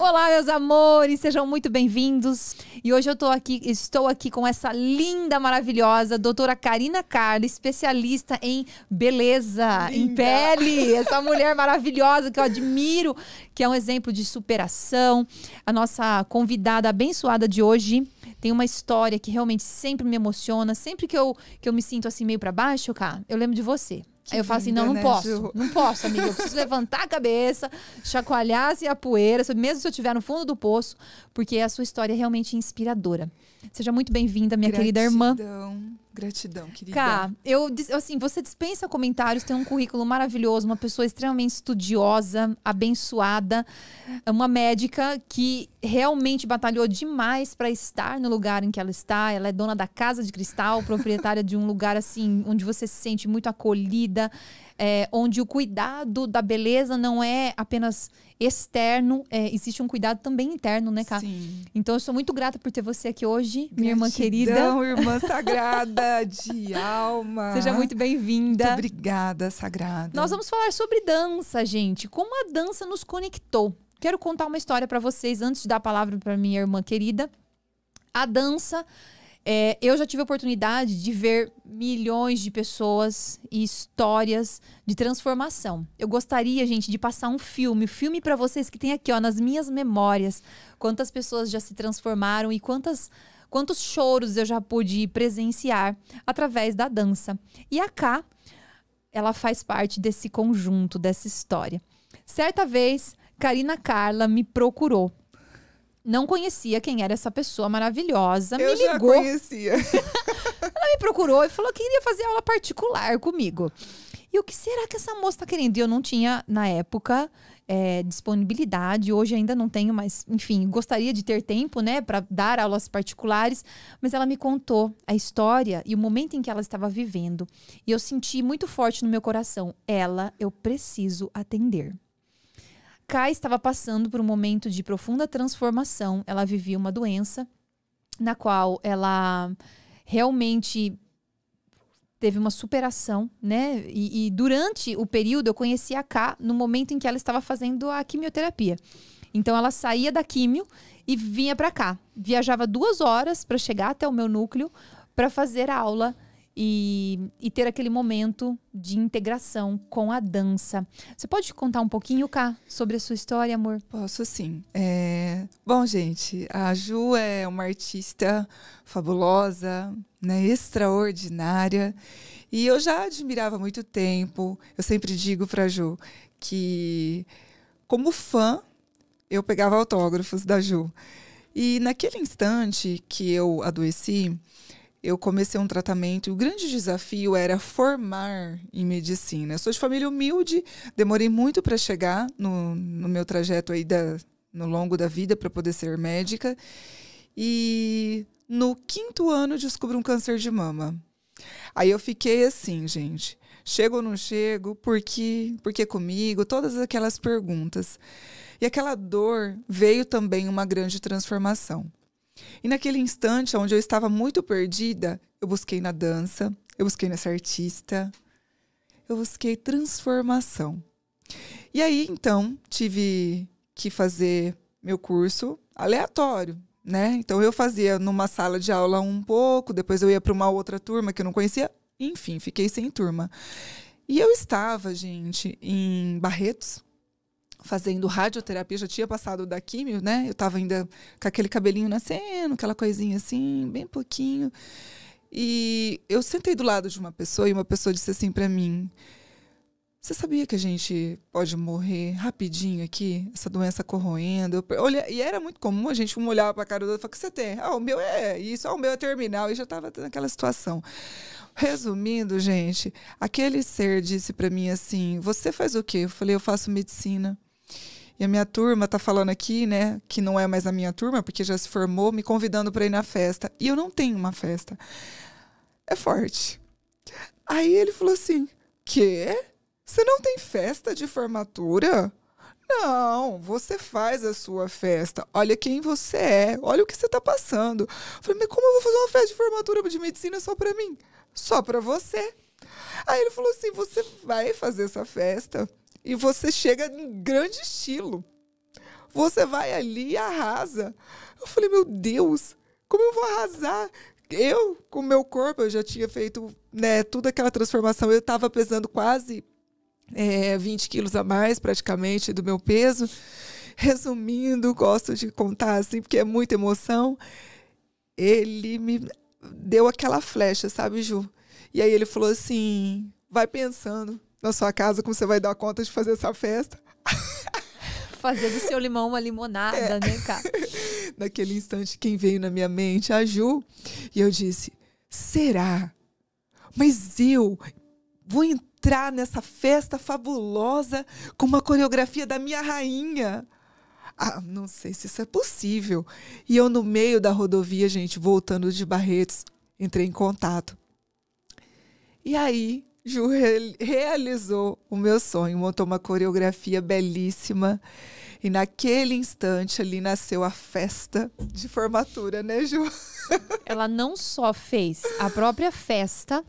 Olá, meus amores, sejam muito bem-vindos. E hoje eu tô aqui, estou aqui com essa linda, maravilhosa doutora Karina Carla, especialista em beleza, linda. em pele. Essa mulher maravilhosa que eu admiro, que é um exemplo de superação. A nossa convidada abençoada de hoje tem uma história que realmente sempre me emociona. Sempre que eu, que eu me sinto assim meio para baixo, cara, eu lembro de você. Que Aí eu falo assim, não, não né, posso. Ju? Não posso, amiga. Eu preciso levantar a cabeça, chacoalhar assim, a poeira, mesmo se eu estiver no fundo do poço, porque a sua história é realmente inspiradora. Seja muito bem-vinda, minha Gratidão. querida irmã. Gratidão, querida. Cá, eu, assim, você dispensa comentários, tem um currículo maravilhoso, uma pessoa extremamente estudiosa, abençoada, uma médica que realmente batalhou demais para estar no lugar em que ela está. Ela é dona da Casa de Cristal, proprietária de um lugar, assim, onde você se sente muito acolhida, é, onde o cuidado da beleza não é apenas externo, é, existe um cuidado também interno, né, Cá? Sim. Então eu sou muito grata por ter você aqui hoje, Gratidão, minha irmã querida. irmã sagrada de alma. Seja muito bem-vinda. Muito obrigada, sagrada. Nós vamos falar sobre dança, gente. Como a dança nos conectou. Quero contar uma história para vocês antes de dar a palavra para minha irmã querida. A dança é, eu já tive a oportunidade de ver milhões de pessoas e histórias de transformação. Eu gostaria, gente, de passar um filme, filme para vocês que tem aqui, ó, nas minhas memórias, quantas pessoas já se transformaram e quantas quantos choros eu já pude presenciar através da dança. E a K, ela faz parte desse conjunto, dessa história. Certa vez, Karina Carla me procurou não conhecia quem era essa pessoa maravilhosa. Eu me ligou. já conhecia. Ela me procurou e falou que queria fazer aula particular comigo. E o que será que essa moça está querendo? E eu não tinha, na época, é, disponibilidade. Hoje ainda não tenho, mas, enfim, gostaria de ter tempo, né, para dar aulas particulares. Mas ela me contou a história e o momento em que ela estava vivendo. E eu senti muito forte no meu coração: ela, eu preciso atender. Kai estava passando por um momento de profunda transformação. Ela vivia uma doença na qual ela realmente teve uma superação, né? E, e, durante o período eu conheci a Ká no momento em que ela estava fazendo a quimioterapia. Então ela saía da químio e vinha para cá. Viajava duas horas para chegar até o meu núcleo para fazer a aula e, e, ter aquele momento de integração com a dança. Você pode contar um pouquinho, Cá, sobre a sua história, amor? Posso sim. É... Bom, gente, a Ju é uma artista fabulosa, né, extraordinária. E eu já admirava há muito tempo. Eu sempre digo para Ju que, como fã, eu pegava autógrafos da Ju. E naquele instante que eu adoeci, eu comecei um tratamento e o grande desafio era formar em medicina. Eu sou de família humilde, demorei muito para chegar no, no meu trajeto aí da, no longo da vida para poder ser médica. E no quinto ano descobri um câncer de mama. Aí eu fiquei assim, gente. Chego ou não chego? Por quê? Por que comigo? Todas aquelas perguntas. E aquela dor veio também uma grande transformação. E naquele instante onde eu estava muito perdida, eu busquei na dança, eu busquei nessa artista, eu busquei transformação. E aí, então, tive que fazer meu curso aleatório, né? Então, eu fazia numa sala de aula um pouco, depois eu ia para uma outra turma que eu não conhecia, enfim, fiquei sem turma. E eu estava, gente, em Barretos, fazendo radioterapia, já tinha passado da químio, né? Eu estava ainda com aquele cabelinho nascendo, aquela coisinha assim, bem pouquinho. E eu sentei do lado de uma pessoa e uma pessoa disse assim para mim: Você sabia que a gente pode morrer rapidinho aqui, essa doença corroendo? Eu olhei, e era muito comum a gente um olhar para a cara do outro e falar: O que você tem? Ah, o meu é isso, ah, o meu é terminal. E já estava naquela situação. Resumindo, gente, aquele ser disse para mim assim: Você faz o quê? Eu falei: Eu faço medicina. E a minha turma tá falando aqui, né, que não é mais a minha turma, porque já se formou, me convidando para ir na festa. E eu não tenho uma festa. É forte. Aí ele falou assim: "Quê? Você não tem festa de formatura?" Não, você faz a sua festa. Olha quem você é. Olha o que você está passando. Eu falei, mas como eu vou fazer uma festa de formatura de medicina só para mim? Só para você. Aí ele falou assim: você vai fazer essa festa e você chega em grande estilo. você vai ali e arrasa. Eu falei, meu Deus, como eu vou arrasar? Eu, com o meu corpo, eu já tinha feito né, toda aquela transformação. Eu estava pesando quase é, 20 quilos a mais, praticamente, do meu peso. Resumindo, gosto de contar assim, porque é muita emoção. Ele me deu aquela flecha, sabe, Ju? E aí ele falou assim: vai pensando na sua casa como você vai dar conta de fazer essa festa. Fazer do seu limão uma limonada, é. né, cara? Naquele instante, quem veio na minha mente? A Ju. E eu disse: será? Mas eu vou entrar nessa festa fabulosa com uma coreografia da minha rainha. Ah, não sei se isso é possível. E eu, no meio da rodovia, gente, voltando de Barretos, entrei em contato. E aí, Ju realizou o meu sonho, montou uma coreografia belíssima. E naquele instante ali nasceu a festa de formatura, né, Ju? Ela não só fez a própria festa,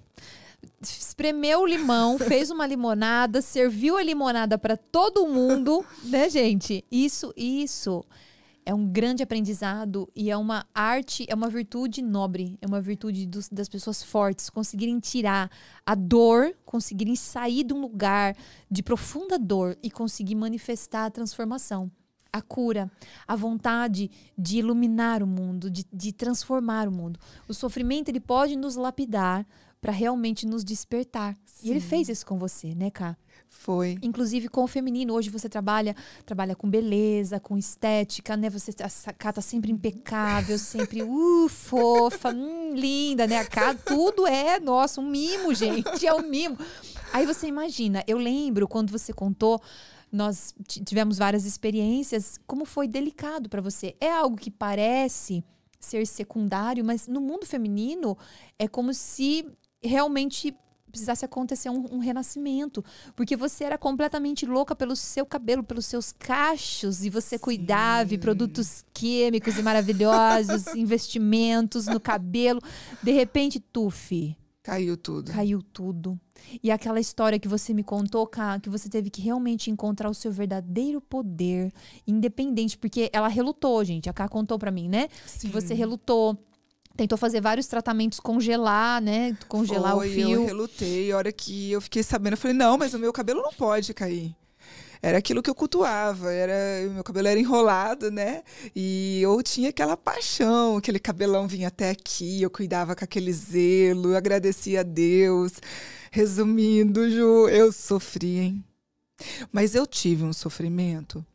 espremeu o limão, fez uma limonada, serviu a limonada para todo mundo, né, gente? Isso, isso é um grande aprendizado e é uma arte, é uma virtude nobre, é uma virtude dos, das pessoas fortes, conseguirem tirar a dor, conseguirem sair de um lugar de profunda dor e conseguir manifestar a transformação. A cura, a vontade de iluminar o mundo, de, de transformar o mundo. O sofrimento ele pode nos lapidar, para realmente nos despertar. Sim. E ele fez isso com você, né, Ká? Foi. Inclusive com o feminino. Hoje você trabalha, trabalha com beleza, com estética, né? Você a Cá tá sempre impecável, sempre uh, fofa, hum, linda, né? A Cá, tudo é, nossa, um mimo, gente. É um mimo. Aí você imagina, eu lembro quando você contou nós tivemos várias experiências, como foi delicado para você. É algo que parece ser secundário, mas no mundo feminino é como se realmente precisasse acontecer um, um, renascimento. Porque você era completamente louca pelo seu cabelo, pelos seus cachos, e você Sim. cuidava, e produtos químicos e maravilhosos, investimentos no cabelo. De repente, tufi. Caiu tudo. Caiu tudo. E aquela história que você me contou, Ká, que você teve que realmente encontrar o seu verdadeiro poder, independente, porque ela relutou, gente. A Ká contou para mim, né? Sim. Que você relutou tentou fazer vários tratamentos, congelar, né? Congelar Foi, o fio. Eu relutei. A hora que eu fiquei sabendo, eu falei, não, mas o meu cabelo não pode cair. Era aquilo que eu cultuava, era, o meu cabelo era enrolado, né? E eu tinha aquela paixão, aquele cabelão vinha até aqui, eu cuidava com aquele zelo, eu agradecia a Deus. Resumindo, Ju, eu sofri, hein? Mas eu tive um sofrimento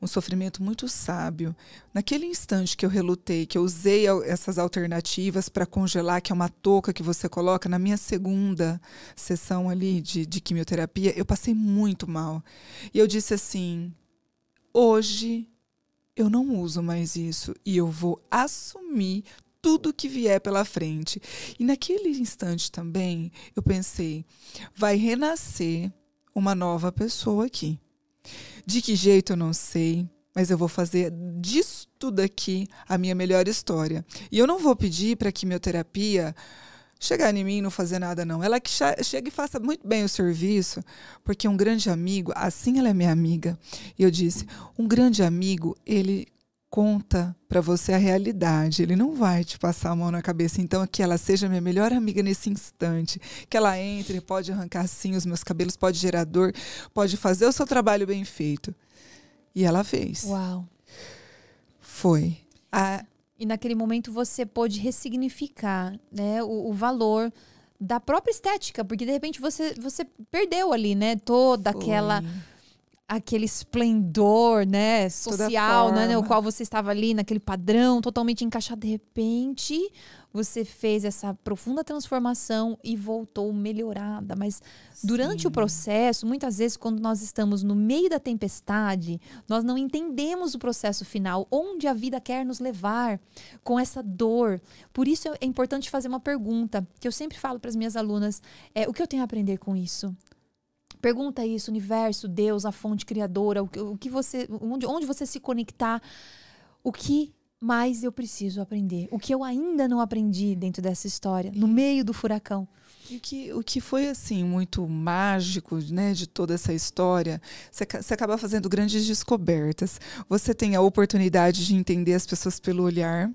um sofrimento muito sábio. Naquele instante que eu relutei, que eu usei essas alternativas para congelar, que é uma touca que você coloca, na minha segunda sessão ali de, de quimioterapia, eu passei muito mal. E eu disse assim: hoje eu não uso mais isso e eu vou assumir tudo que vier pela frente. E naquele instante também, eu pensei: vai renascer uma nova pessoa aqui. De que jeito eu não sei, mas eu vou fazer disso tudo aqui a minha melhor história. E eu não vou pedir para a quimioterapia chegar em mim e não fazer nada, não. Ela que chega e faça muito bem o serviço, porque um grande amigo, assim ela é minha amiga. E eu disse: um grande amigo, ele conta para você a realidade. Ele não vai te passar a mão na cabeça. Então, que ela seja minha melhor amiga nesse instante. Que ela entre, pode arrancar sim os meus cabelos, pode gerar dor, pode fazer o seu trabalho bem feito. E ela fez. Uau. Foi. A... E naquele momento você pôde ressignificar né, o, o valor da própria estética, porque de repente você, você perdeu ali, né? Toda Foi. aquela aquele esplendor, né, social, né, o qual você estava ali naquele padrão totalmente encaixado. De repente, você fez essa profunda transformação e voltou melhorada. Mas durante Sim. o processo, muitas vezes, quando nós estamos no meio da tempestade, nós não entendemos o processo final, onde a vida quer nos levar com essa dor. Por isso é importante fazer uma pergunta que eu sempre falo para as minhas alunas: é o que eu tenho a aprender com isso? Pergunta isso, universo, Deus, a fonte criadora, o que, o que você, onde, onde você se conectar, o que mais eu preciso aprender? O que eu ainda não aprendi dentro dessa história, no meio do furacão? E que, o que foi assim muito mágico, né, de toda essa história, você, você acaba fazendo grandes descobertas. Você tem a oportunidade de entender as pessoas pelo olhar.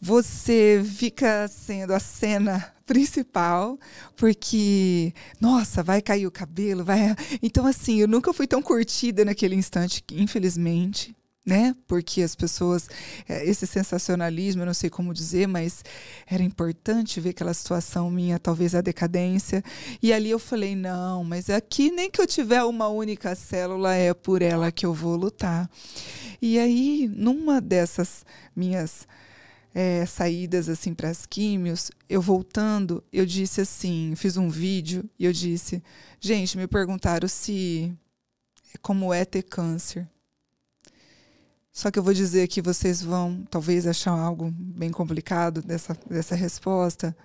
Você fica sendo a cena principal, porque, nossa, vai cair o cabelo, vai. Então, assim, eu nunca fui tão curtida naquele instante, infelizmente né? Porque as pessoas, é, esse sensacionalismo, eu não sei como dizer, mas era importante ver aquela situação minha, talvez a decadência. E ali eu falei: não, mas aqui nem que eu tiver uma única célula, é por ela que eu vou lutar. E aí, numa dessas minhas é, saídas assim para as químios, eu voltando, eu disse assim, fiz um vídeo e eu disse, gente, me perguntaram se como é ter câncer. Só que eu vou dizer que vocês vão talvez achar algo bem complicado dessa, dessa resposta.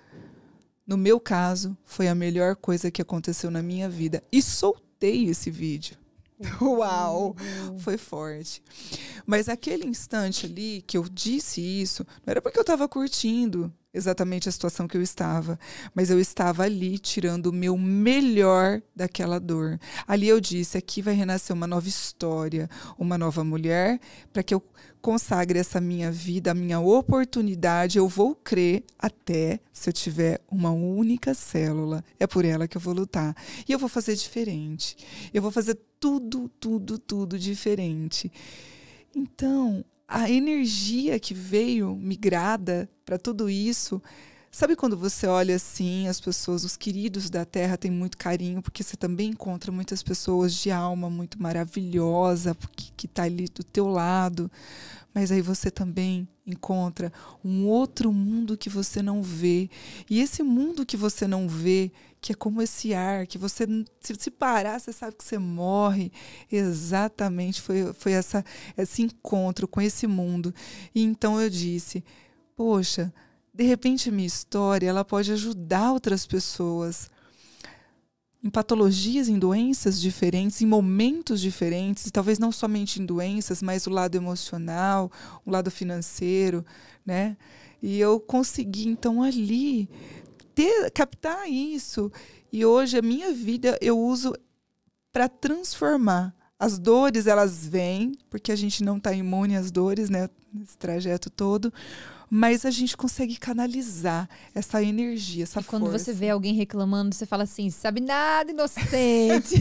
No meu caso, foi a melhor coisa que aconteceu na minha vida. E soltei esse vídeo. Uau! Foi forte. Mas aquele instante ali que eu disse isso, não era porque eu estava curtindo exatamente a situação que eu estava, mas eu estava ali tirando o meu melhor daquela dor. Ali eu disse: aqui vai renascer uma nova história, uma nova mulher, para que eu consagre essa minha vida, a minha oportunidade. Eu vou crer até se eu tiver uma única célula. É por ela que eu vou lutar. E eu vou fazer diferente. Eu vou fazer tudo, tudo, tudo diferente. Então, a energia que veio migrada para tudo isso. Sabe quando você olha assim, as pessoas, os queridos da Terra têm muito carinho, porque você também encontra muitas pessoas de alma muito maravilhosa, que está ali do teu lado, mas aí você também encontra um outro mundo que você não vê. E esse mundo que você não vê, que é como esse ar, que você, se, parar, você sabe que você morre. Exatamente, foi, foi essa, esse encontro com esse mundo. E então eu disse, poxa, de repente minha história ela pode ajudar outras pessoas em patologias, em doenças diferentes, em momentos diferentes, e talvez não somente em doenças, mas o lado emocional, o lado financeiro, né? E eu consegui então ali ter, captar isso. E hoje a minha vida eu uso para transformar. As dores, elas vêm, porque a gente não está imune às dores, né? Nesse trajeto todo. Mas a gente consegue canalizar essa energia, essa e quando força. você vê alguém reclamando, você fala assim: sabe nada, inocente.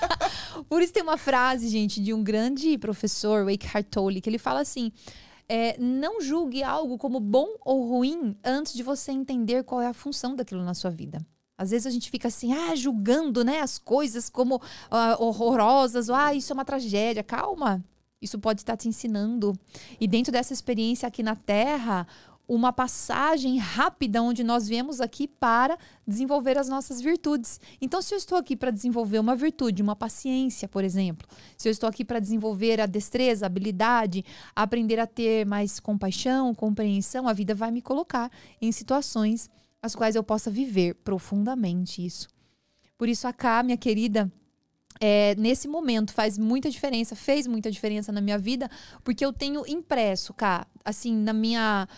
Por isso tem uma frase, gente, de um grande professor, Eckhart Tolle, que ele fala assim: é, não julgue algo como bom ou ruim antes de você entender qual é a função daquilo na sua vida. Às vezes a gente fica assim, ah, julgando, né, as coisas como ah, horrorosas, ou, ah, isso é uma tragédia. Calma, isso pode estar te ensinando. E dentro dessa experiência aqui na Terra, uma passagem rápida onde nós viemos aqui para desenvolver as nossas virtudes. Então, se eu estou aqui para desenvolver uma virtude, uma paciência, por exemplo, se eu estou aqui para desenvolver a destreza, a habilidade, aprender a ter mais compaixão, compreensão, a vida vai me colocar em situações as quais eu possa viver profundamente isso. Por isso, a Cá, minha querida, é, nesse momento faz muita diferença, fez muita diferença na minha vida, porque eu tenho impresso, cá, assim, na minha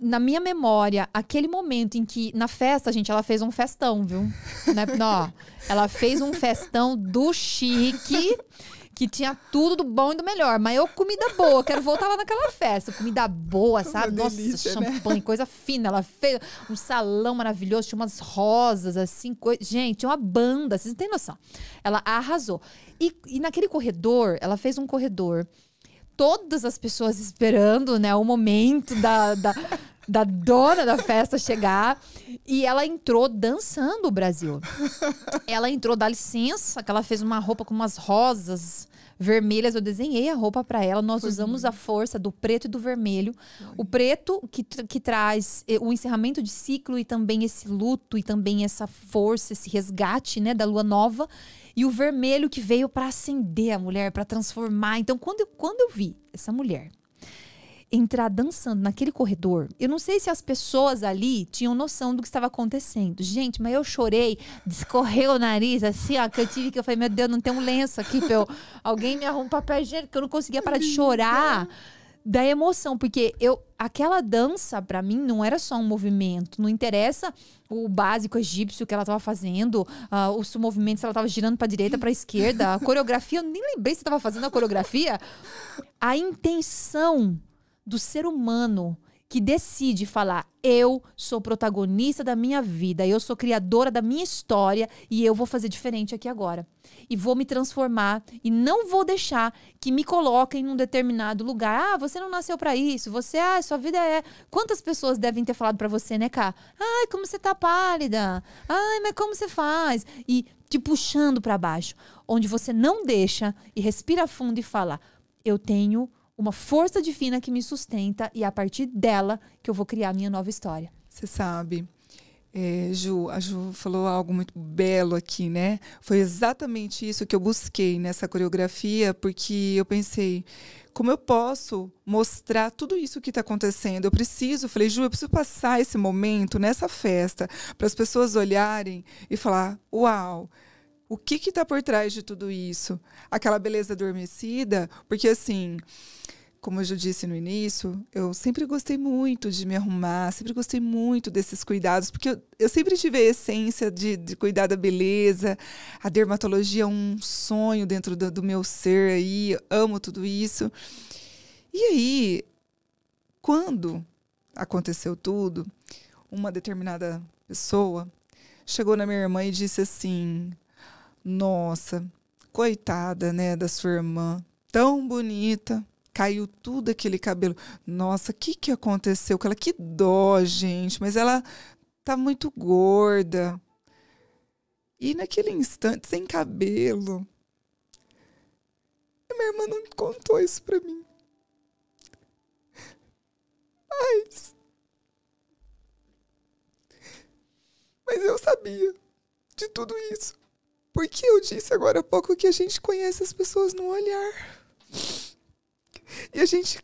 na minha memória, aquele momento em que, na festa, gente, ela fez um festão, viu? né? Não, ela fez um festão do chique que tinha tudo do bom e do melhor. Mas eu, comida boa, quero voltar lá naquela festa. Comida boa, sabe? Nossa, delícia, né? champanhe, né? coisa fina. Ela fez um salão maravilhoso, tinha umas rosas, assim. Co... Gente, uma banda, vocês não têm noção. Ela arrasou. E, e naquele corredor, ela fez um corredor todas as pessoas esperando, né, o momento da, da, da dona da festa chegar. E ela entrou dançando o Brasil. Ela entrou, dá licença, que ela fez uma roupa com umas rosas vermelhas. Eu desenhei a roupa para ela. Nós Foi usamos a força do preto e do vermelho. Foi. O preto que, que traz eh, o encerramento de ciclo e também esse luto e também essa força, esse resgate, né, da lua nova e o vermelho que veio para acender a mulher, para transformar. Então, quando eu, quando eu vi essa mulher entrar dançando naquele corredor, eu não sei se as pessoas ali tinham noção do que estava acontecendo. Gente, mas eu chorei, escorreu o nariz, assim, ó, que eu tive que eu falei, meu Deus, não tem um lenço aqui, eu, alguém me arruma um papel higiênico, que eu não conseguia parar de chorar da emoção, porque eu aquela dança para mim não era só um movimento, não interessa o básico egípcio que ela estava fazendo, uh, os movimentos ela estava girando para direita, para esquerda, a coreografia, eu nem lembrei se estava fazendo a coreografia. A intenção do ser humano que decide falar: eu sou protagonista da minha vida, eu sou criadora da minha história e eu vou fazer diferente aqui agora. E vou me transformar e não vou deixar que me coloquem num determinado lugar. Ah, você não nasceu para isso. Você, ah, sua vida é. Quantas pessoas devem ter falado para você, né, Cá? Ai, como você tá pálida. Ai, mas como você faz? E te puxando para baixo, onde você não deixa e respira fundo e fala: eu tenho uma força divina que me sustenta e é a partir dela que eu vou criar minha nova história. Você sabe, é, Ju, a Ju falou algo muito belo aqui, né? Foi exatamente isso que eu busquei nessa coreografia, porque eu pensei, como eu posso mostrar tudo isso que está acontecendo? Eu preciso, falei, Ju, eu preciso passar esse momento nessa festa para as pessoas olharem e falar: uau! O que está por trás de tudo isso? Aquela beleza adormecida, porque assim, como eu já disse no início, eu sempre gostei muito de me arrumar, sempre gostei muito desses cuidados, porque eu, eu sempre tive a essência de, de, cuidar da beleza. A dermatologia é um sonho dentro do, do meu ser aí, amo tudo isso. E aí, quando aconteceu tudo, uma determinada pessoa chegou na minha irmã e disse assim: Nossa, coitada, né, da sua irmã, tão bonita caiu tudo aquele cabelo. Nossa, o que, que aconteceu com ela? Que dó, gente, mas ela tá muito gorda. E naquele instante, sem cabelo. Minha irmã não contou isso pra mim. Mas. Mas eu sabia de tudo isso. Porque eu disse agora há pouco que a gente conhece as pessoas no olhar. E a gente.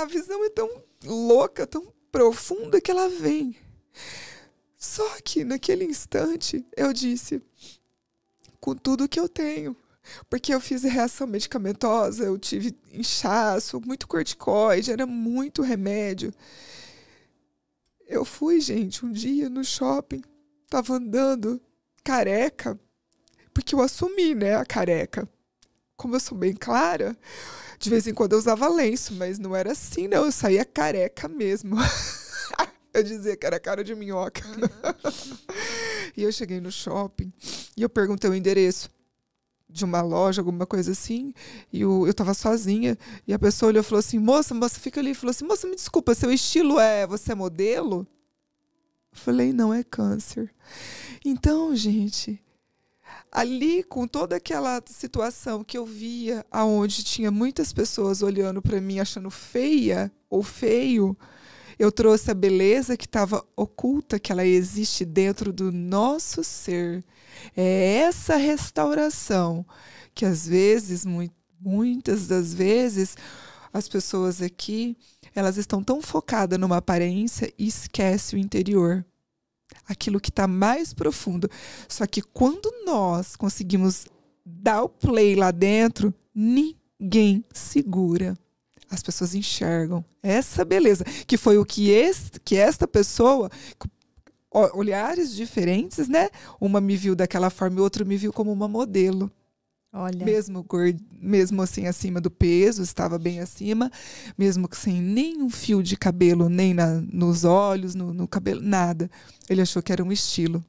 A, visão é tão louca, tão profunda que ela vem. Só que naquele instante eu disse: com tudo que eu tenho. Porque eu fiz reação medicamentosa, eu tive inchaço, muito corticoide, era muito remédio. Eu fui, gente, um dia no shopping, tava andando careca, porque eu assumi, né, a careca. Como eu sou bem clara, de vez em quando eu usava lenço, mas não era assim, não. Eu saía careca mesmo. eu dizia que era cara de minhoca. Uhum. e eu cheguei no shopping e eu perguntei o endereço de uma loja, alguma coisa assim, e eu, eu tava sozinha, e a pessoa olhou e falou assim, moça, moça, fica ali, falou assim, moça, me desculpa, seu estilo é, você é modelo? Eu falei, não, é câncer. Então, gente, ali com toda aquela situação que eu via aonde tinha muitas pessoas olhando para mim achando feia ou feio, eu trouxe a beleza que estava oculta, que ela existe dentro do nosso ser. É essa restauração que às vezes, muitas das vezes, as pessoas aqui, elas estão tão focadas numa aparência e esquece o interior aquilo que está mais profundo. Só que quando nós conseguimos dar o play lá dentro, ninguém segura. As pessoas enxergam essa beleza, que foi o que, este, que esta pessoa, olhares diferentes, né? Uma me viu daquela forma e outra me viu como uma modelo. Olha. Mesmo, gordo, mesmo assim acima do peso, estava bem acima, mesmo sem nenhum fio de cabelo, nem na, nos olhos, no, no cabelo, nada. Ele achou que era um estilo.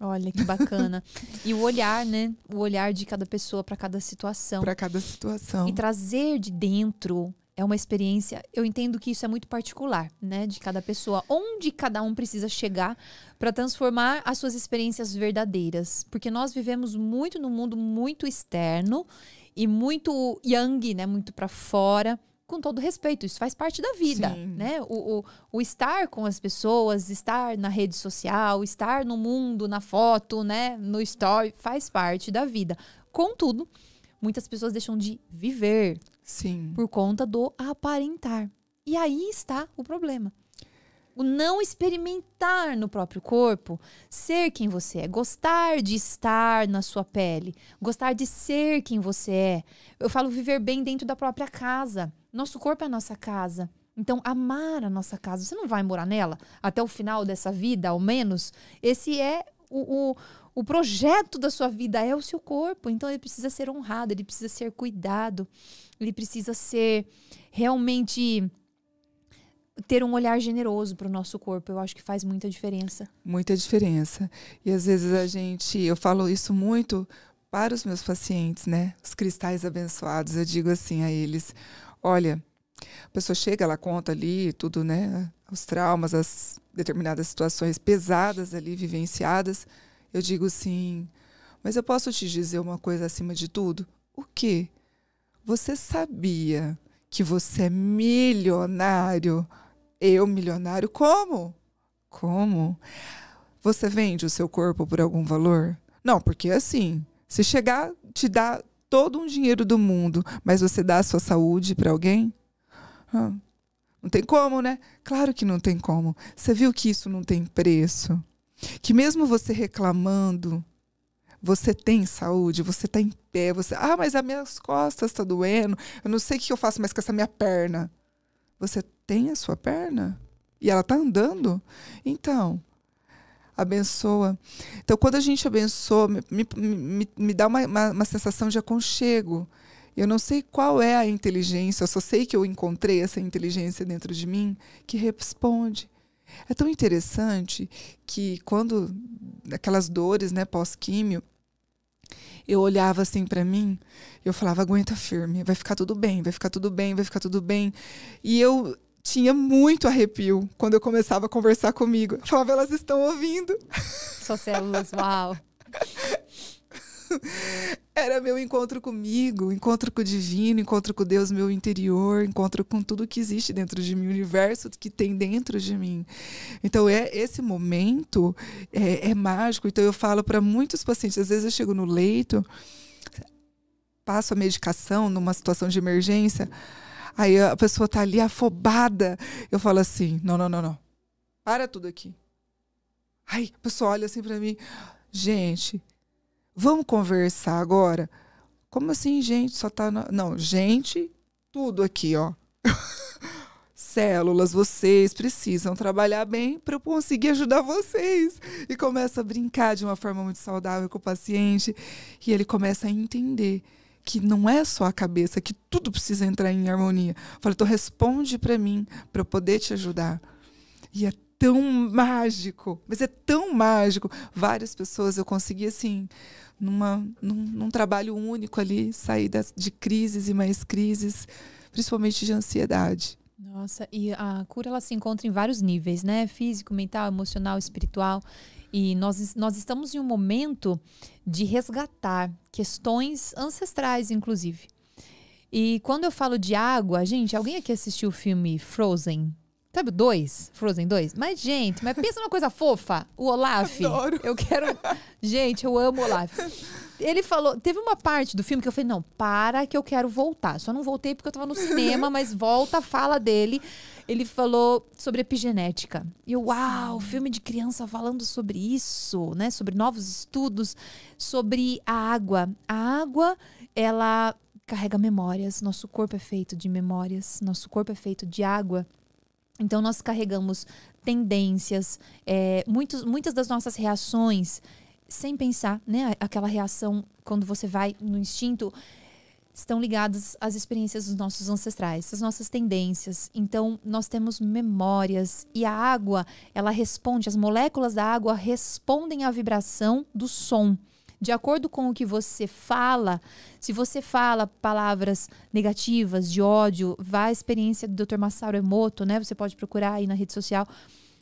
Olha que bacana. e o olhar, né? O olhar de cada pessoa para cada situação. Para cada situação. E trazer de dentro é uma experiência. Eu entendo que isso é muito particular, né, de cada pessoa. Onde cada um precisa chegar para transformar as suas experiências verdadeiras, porque nós vivemos muito no mundo muito externo e muito young, né, muito para fora. Com todo respeito, isso faz parte da vida, Sim. né? O, o, o estar com as pessoas, estar na rede social, estar no mundo, na foto, né? No story, faz parte da vida. Contudo, muitas pessoas deixam de viver Sim. por conta do aparentar. E aí está o problema. O não experimentar no próprio corpo, ser quem você é, gostar de estar na sua pele, gostar de ser quem você é. Eu falo viver bem dentro da própria casa. Nosso corpo é a nossa casa. Então, amar a nossa casa. Você não vai morar nela até o final dessa vida, ao menos. Esse é o, o, o projeto da sua vida, é o seu corpo. Então, ele precisa ser honrado, ele precisa ser cuidado, ele precisa ser realmente ter um olhar generoso para o nosso corpo. Eu acho que faz muita diferença. Muita diferença. E às vezes a gente, eu falo isso muito para os meus pacientes, né? Os cristais abençoados. Eu digo assim a eles: olha, a pessoa chega, ela conta ali tudo, né? Os traumas, as determinadas situações pesadas ali vivenciadas. Eu digo assim, mas eu posso te dizer uma coisa acima de tudo? O quê? Você sabia que você é milionário? Eu, milionário? Como? Como? Você vende o seu corpo por algum valor? Não, porque assim, se chegar, te dá todo um dinheiro do mundo, mas você dá a sua saúde para alguém? Não tem como, né? Claro que não tem como. Você viu que isso não tem preço? Que mesmo você reclamando, você tem saúde, você está em pé, você, ah, mas as minhas costas estão tá doendo, eu não sei o que eu faço mais com essa minha perna. Você tem a sua perna e ela está andando? Então, abençoa. Então, quando a gente abençoa, me, me, me, dá uma, uma, uma sensação de aconchego. Eu não sei qual é a inteligência, eu só sei que eu encontrei essa inteligência dentro de mim que responde. É tão interessante que quando aquelas dores, né, pós-químio, eu olhava assim para mim, eu falava: aguenta firme, vai ficar tudo bem, vai ficar tudo bem, vai ficar tudo bem. E eu tinha muito arrepio quando eu começava a conversar comigo. Eu falava: elas estão ouvindo. Suas células, uau. Era meu encontro comigo, encontro com o divino, encontro com Deus, meu interior, encontro com tudo que existe dentro de mim, o universo que tem dentro de mim. Então, é esse momento é, é mágico. Então, eu falo para muitos pacientes, às vezes eu chego no leito, passo a medicação numa situação de emergência, aí a pessoa está ali afobada. Eu falo assim: não, não, não, não. Para tudo aqui. Aí a pessoa olha assim para mim, gente, Vamos conversar agora? Como assim, gente? Só tá. Na... Não, gente, tudo aqui, ó. Células, vocês precisam trabalhar bem para eu conseguir ajudar vocês. E começa a brincar de uma forma muito saudável com o paciente. E ele começa a entender que não é só a cabeça, que tudo precisa entrar em harmonia. Fala, então responde para mim, para eu poder te ajudar. E é tão mágico, mas é tão mágico. Várias pessoas eu consegui assim numa, num, num trabalho único ali, sair das, de crises e mais crises, principalmente de ansiedade. Nossa, e a cura ela se encontra em vários níveis, né? Físico, mental, emocional, espiritual. E nós, nós estamos em um momento de resgatar questões ancestrais, inclusive. E quando eu falo de água, gente, alguém aqui assistiu o filme Frozen? Sabe o 2? Frozen 2? Mas, gente, mas pensa numa coisa fofa. O Olaf. Adoro. Eu quero. Gente, eu amo o Olaf. Ele falou. Teve uma parte do filme que eu falei: não, para que eu quero voltar. Só não voltei porque eu tava no cinema, mas volta, fala dele. Ele falou sobre epigenética. E eu, uau, filme de criança falando sobre isso, né? Sobre novos estudos, sobre a água. A água, ela carrega memórias. Nosso corpo é feito de memórias. Nosso corpo é feito de água. Então, nós carregamos tendências, é, muitos, muitas das nossas reações, sem pensar, né? Aquela reação quando você vai no instinto, estão ligadas às experiências dos nossos ancestrais, às nossas tendências. Então, nós temos memórias e a água, ela responde, as moléculas da água respondem à vibração do som de acordo com o que você fala, se você fala palavras negativas, de ódio, vá à experiência do Dr. Masaru Emoto, né? Você pode procurar aí na rede social.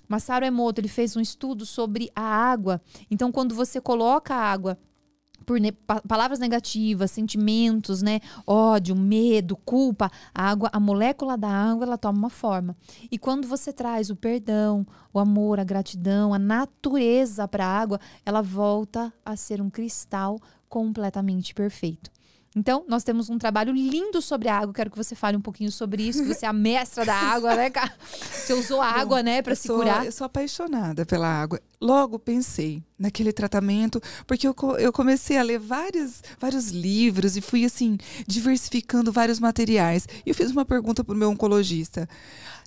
Masaru Emoto, ele fez um estudo sobre a água. Então, quando você coloca a água por ne palavras negativas, sentimentos, né, ódio, medo, culpa, a água, a molécula da água, ela toma uma forma. E quando você traz o perdão, o amor, a gratidão, a natureza para a água, ela volta a ser um cristal completamente perfeito. Então, nós temos um trabalho lindo sobre a água. Quero que você fale um pouquinho sobre isso, que você é a mestra da água, né, cara? Você usou a água, né, para se sou, curar. Eu sou apaixonada pela água. Logo pensei, naquele tratamento, porque eu, eu comecei a ler vários, vários livros e fui assim diversificando vários materiais. E eu fiz uma pergunta para o meu oncologista.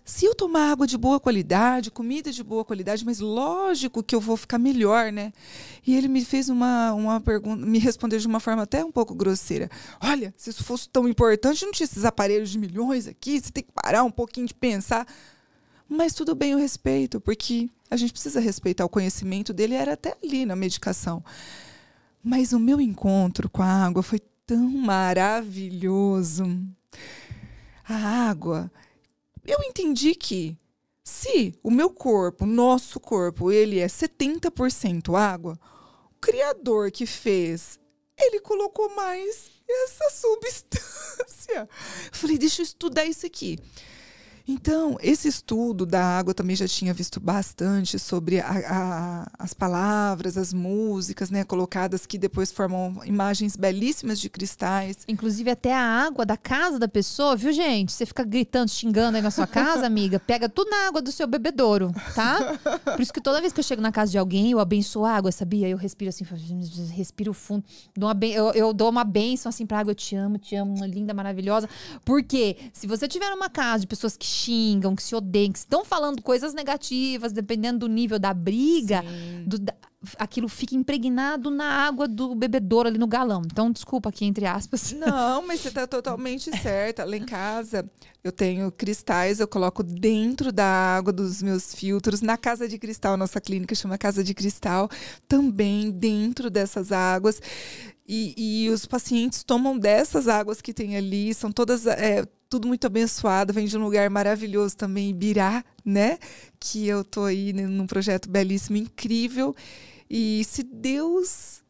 Se eu tomar água de boa qualidade, comida de boa qualidade, mas lógico que eu vou ficar melhor, né? E ele me fez uma, uma pergunta, me respondeu de uma forma até um pouco grosseira. Olha, se isso fosse tão importante, não tinha esses aparelhos de milhões aqui, você tem que parar um pouquinho de pensar. Mas tudo bem, eu respeito, porque a gente precisa respeitar o conhecimento dele, era até ali na medicação. Mas o meu encontro com a água foi tão maravilhoso. A água eu entendi que se o meu corpo, nosso corpo, ele é 70% água, o criador que fez, ele colocou mais essa substância. Eu falei, deixa eu estudar isso aqui. Então, esse estudo da água também já tinha visto bastante sobre a, a, as palavras, as músicas, né, colocadas que depois formam imagens belíssimas de cristais. Inclusive até a água da casa da pessoa, viu, gente? Você fica gritando, xingando aí na sua casa, amiga, pega tudo na água do seu bebedouro, tá? Por isso que toda vez que eu chego na casa de alguém, eu abençoo a água, sabia? Eu respiro assim, respiro fundo, dou uma eu, eu dou uma benção assim pra água, eu te amo, te amo, linda, maravilhosa. Porque se você tiver numa casa de pessoas que xingam, que se odeiam, que estão falando coisas negativas, dependendo do nível da briga, do, da, aquilo fica impregnado na água do bebedouro ali no galão. Então, desculpa aqui, entre aspas. Não, mas você está totalmente certa. Lá em casa, eu tenho cristais, eu coloco dentro da água dos meus filtros. Na Casa de Cristal, nossa clínica chama Casa de Cristal, também dentro dessas águas. E, e, os pacientes tomam dessas águas que tem ali, são todas é, tudo muito abençoado, vem de um lugar maravilhoso também, Ibirá, né? Que eu tô aí num projeto belíssimo, incrível. E se Deus,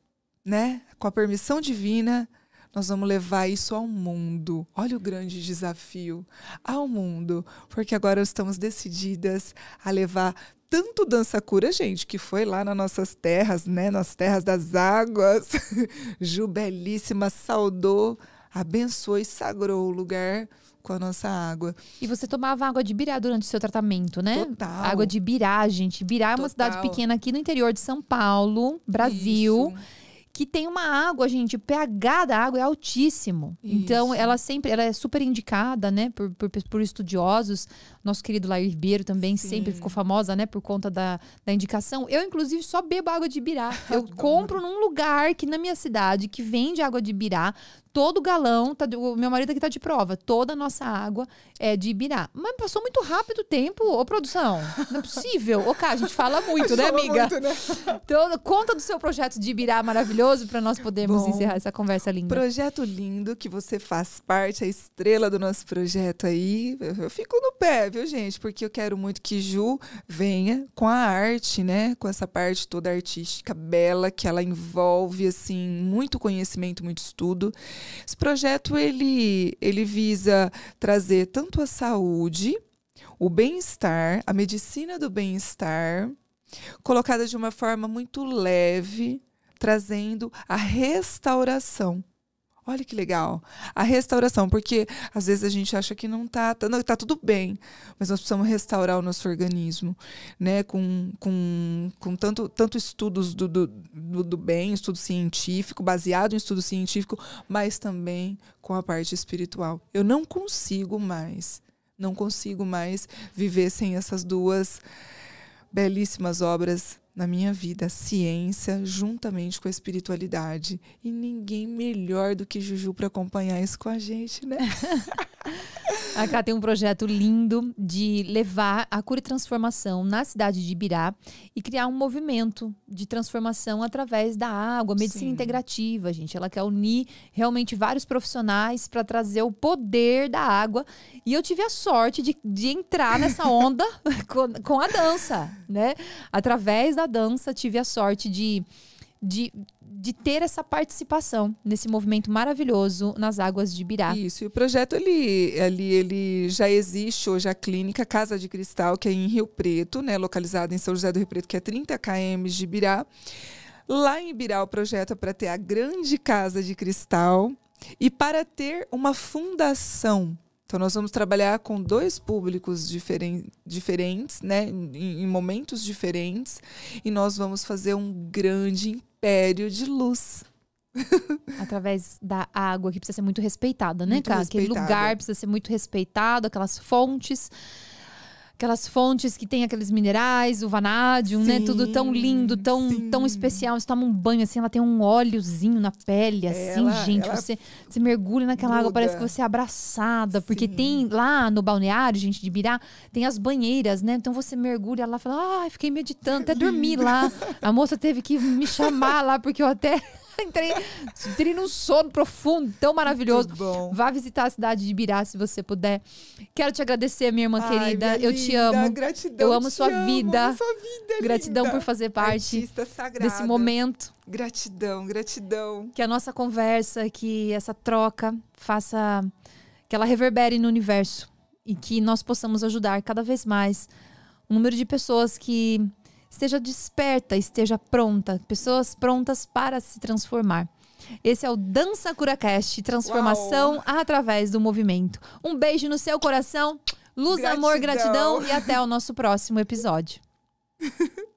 né, com a permissão divina, nós vamos levar isso ao mundo. Olha o grande desafio ao mundo, porque agora estamos decididas a levar tanto dança cura, gente, que foi lá nas nossas terras, né, nas terras das águas. Ju belíssima saudou, abençoou e sagrou o lugar com a nossa água. E você tomava água de Birá durante o seu tratamento, né? Total. Água de Birá, gente. Birá é uma cidade pequena aqui no interior de São Paulo, Brasil. Isso que tem uma água, gente, o pH da água é altíssimo. Então, Isso. Então, ela sempre, ela é super indicada, né, por, por, por estudiosos. Nosso querido Lair Ribeiro também Sim. sempre ficou famosa, né, por conta da, da indicação. Eu, inclusive, só bebo água de birá. Eu compro num lugar que na minha cidade que vende água de birá todo galão, tá, o meu marido aqui tá de prova, toda a nossa água é de Ibirá. Mas passou muito rápido o tempo, ô produção. Não é possível. Ô, cara, a gente fala muito, né, amiga? Muito, né? Então, conta do seu projeto de Ibirá maravilhoso para nós podermos Bom, encerrar essa conversa linda. Projeto lindo que você faz parte, a estrela do nosso projeto aí. Eu, eu fico no pé, viu, gente? Porque eu quero muito que Ju venha com a arte, né? Com essa parte toda artística bela que ela envolve assim muito conhecimento, muito estudo. Esse projeto ele, ele visa trazer tanto a saúde, o bem-estar, a medicina do bem-estar, colocada de uma forma muito leve, trazendo a restauração Olha que legal. A restauração, porque às vezes a gente acha que não está tá, não, tá tudo bem, mas nós precisamos restaurar o nosso organismo, né? Com, com, com tanto, tanto estudos do, do, do, do bem, estudo científico, baseado em estudo científico, mas também com a parte espiritual. Eu não consigo mais, não consigo mais viver sem essas duas belíssimas obras na minha vida a ciência juntamente com a espiritualidade. E ninguém melhor do que Juju para acompanhar isso com a gente, né? A Cá tem um projeto lindo de levar a cura e transformação na cidade de Ibirá e criar um movimento de transformação através da água, medicina Sim. integrativa, gente. Ela quer unir realmente vários profissionais para trazer o poder da água. E eu tive a sorte de, de entrar nessa onda com, com a dança, né? Através da dança, tive a sorte de de, de ter essa participação nesse movimento maravilhoso nas águas de Birá. Isso, e o projeto ele, ele, ele já existe hoje a clínica Casa de Cristal, que é em Rio Preto, né, localizada em São José do Rio Preto, que é 30 km de Birá. Lá em Birá, o projeto é para ter a grande Casa de Cristal e para ter uma fundação Então, nós vamos trabalhar com dois públicos diferen diferentes, né? Em, em, momentos diferentes. E nós vamos fazer um grande império de luz. Através da água, que precisa ser muito respeitada, né, cara? Aquele lugar precisa ser muito respeitado, aquelas fontes aquelas fontes que tem aqueles minerais, o vanádio, né? Tudo tão lindo, tão, tão especial. Você toma um banho assim, ela tem um óleozinho na pele, assim, ela, gente. Ela você, você mergulha naquela muda. água, parece que você é abraçada. Porque sim. tem lá no balneário, gente, de Birá, tem as banheiras, né? Então você mergulha lá e fala, ah, fiquei meditando, até dormi lá. A moça teve que me chamar lá, porque eu até. entrei, entrei num sono profundo, tão maravilhoso. Vá visitar a cidade de Ibirá se você puder. Quero te agradecer, minha irmã Ai, querida. Minha eu linda, te amo. Gratidão, eu amo sua amo, vida. Sua vida gratidão linda. por fazer parte desse momento. Gratidão, gratidão. Que a nossa conversa, que essa troca faça que ela reverbere no universo e que nós possamos ajudar cada vez mais um número de pessoas que esteja desperta, esteja pronta, pessoas prontas para se transformar. Esse é o Dança CuraCast, transformação Uau. através do movimento. Um beijo no seu coração, luz, gratidão. amor, gratidão e até o nosso próximo episódio.